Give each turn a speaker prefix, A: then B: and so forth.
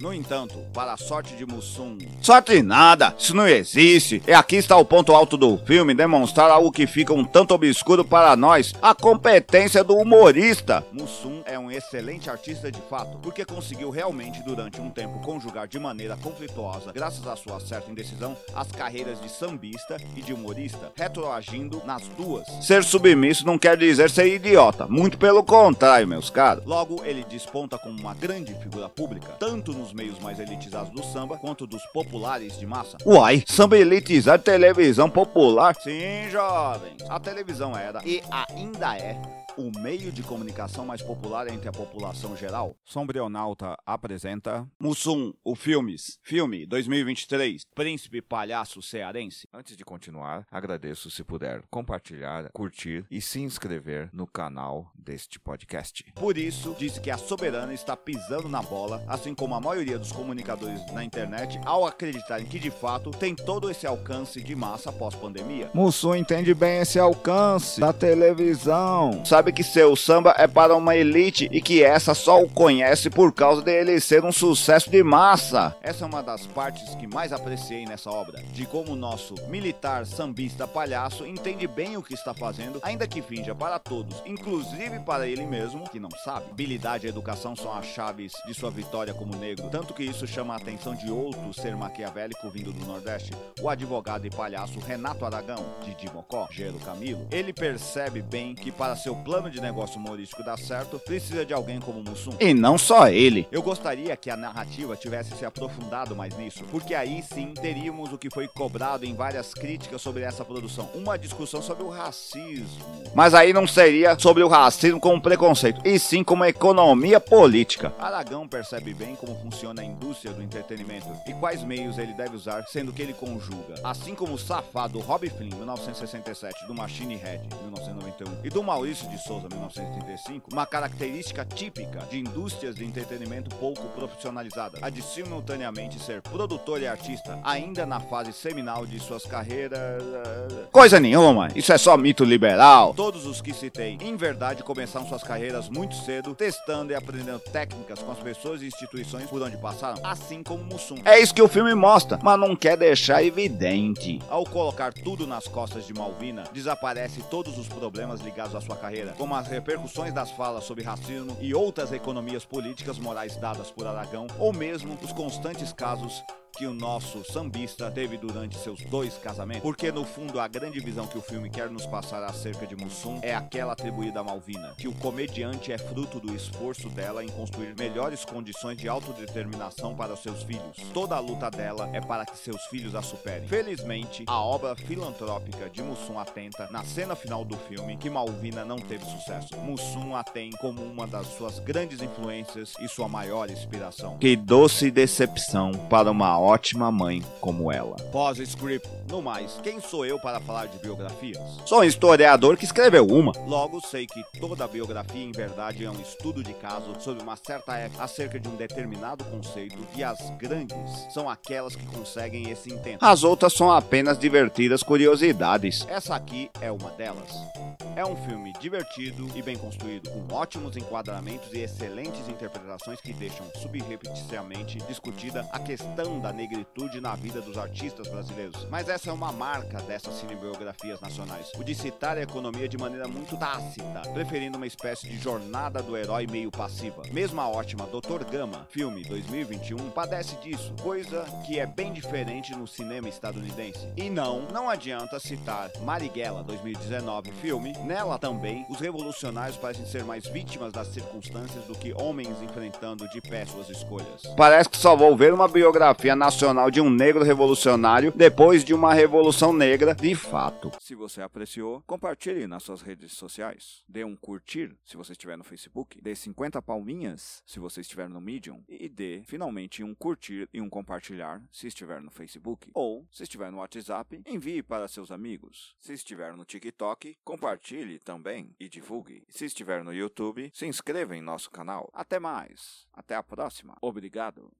A: No entanto, para a sorte de Mussum. Sorte nada! Isso não existe! E aqui está o ponto alto do filme demonstrar algo que fica um tanto obscuro para nós: a competência do humorista. Mussum é um excelente artista de fato, porque conseguiu realmente, durante um tempo, conjugar de maneira conflituosa, graças à sua certa indecisão, as carreiras de sambista e de humorista, retroagindo nas duas. Ser submisso não quer dizer ser idiota, muito pelo contrário, meus caros. Logo, ele desponta como uma grande figura pública, tanto nos meios mais elitizados do samba quanto dos populares de massa. Uai, samba elitizado televisão popular? Sim, jovens. A televisão era e ainda é o meio de comunicação mais popular entre a população geral? Sombrionauta apresenta Mussum, o Filmes, filme 2023, Príncipe Palhaço Cearense.
B: Antes de continuar, agradeço se puder compartilhar, curtir e se inscrever no canal deste podcast.
A: Por isso, disse que a Soberana está pisando na bola, assim como a maioria dos comunicadores na internet, ao acreditarem que de fato tem todo esse alcance de massa pós-pandemia.
C: Mussum entende bem esse alcance da televisão.
A: Sabe que seu samba é para uma elite e que essa só o conhece por causa dele ser um sucesso de massa. Essa é uma das partes que mais apreciei nessa obra, de como o nosso militar sambista palhaço entende bem o que está fazendo, ainda que finja para todos, inclusive para ele mesmo, que não sabe. Habilidade e educação são as chaves de sua vitória como negro, tanto que isso chama a atenção de outro ser maquiavélico vindo do Nordeste, o advogado e palhaço Renato Aragão, de Dimocó, Gero Camilo. Ele percebe bem que para seu plano de negócio humorístico dar certo, precisa de alguém como Mussum. E não só ele. Eu gostaria que a narrativa tivesse se aprofundado mais nisso, porque aí sim teríamos o que foi cobrado em várias críticas sobre essa produção, uma discussão sobre o racismo. Mas aí não seria sobre o racismo como preconceito, e sim como economia política. Aragão percebe bem como funciona a indústria do entretenimento e quais meios ele deve usar, sendo que ele conjuga, assim como o safado Rob Flynn, 1967, do Machine Head, 1991, e do Maurício de Souza, 1935, uma característica típica de indústrias de entretenimento pouco profissionalizada, a de simultaneamente ser produtor e artista, ainda na fase seminal de suas carreiras. Coisa nenhuma, isso é só mito liberal. Todos os que citei, em verdade, começaram suas carreiras muito cedo, testando e aprendendo técnicas com as pessoas e instituições por onde passaram, assim como Mussum. É isso que o filme mostra, mas não quer deixar evidente. Ao colocar tudo nas costas de Malvina, desaparece todos os problemas ligados à sua carreira, como as repercussões das falas sobre racismo e outras economias políticas morais dadas por Aragão, ou mesmo os constantes casos que o nosso sambista teve durante seus dois casamentos, porque no fundo a grande visão que o filme quer nos passar acerca de Mussum é aquela atribuída a Malvina, que o comediante é fruto do esforço dela em construir melhores condições de autodeterminação para os seus filhos. Toda a luta dela é para que seus filhos a superem. Felizmente, a obra filantrópica de Mussum atenta na cena final do filme que Malvina não teve sucesso. Mussum a tem como uma das suas grandes influências e sua maior inspiração. Que doce decepção para uma ótima mãe como ela. Pós-script. No mais, quem sou eu para falar de biografias? Sou um historiador que escreveu uma. Logo, sei que toda biografia, em verdade, é um estudo de caso sobre uma certa época acerca de um determinado conceito e as grandes são aquelas que conseguem esse intento. As outras são apenas divertidas curiosidades. Essa aqui é uma delas. É um filme divertido e bem construído, com ótimos enquadramentos e excelentes interpretações que deixam subrepeticiamente discutida a questão da negritude na vida dos artistas brasileiros. Mas essa é uma marca dessas cinebiografias nacionais, o de citar a economia de maneira muito tácita, preferindo uma espécie de jornada do herói meio passiva. Mesmo a ótima Dr. Gama, filme 2021, padece disso, coisa que é bem diferente no cinema estadunidense. E não, não adianta citar Marighella 2019, filme, nela também os revolucionários parecem ser mais vítimas das circunstâncias do que homens enfrentando de pé suas escolhas. Parece que só vou ver uma biografia nacional de um negro revolucionário depois de uma revolução negra de fato.
B: Se você apreciou, compartilhe nas suas redes sociais. Dê um curtir se você estiver no Facebook. Dê 50 palminhas se você estiver no Medium. E dê finalmente um curtir e um compartilhar se estiver no Facebook. Ou, se estiver no WhatsApp, envie para seus amigos. Se estiver no TikTok, compartilhe também e divulgue. Se estiver no YouTube, se inscreva em nosso canal. Até mais. Até a próxima. Obrigado.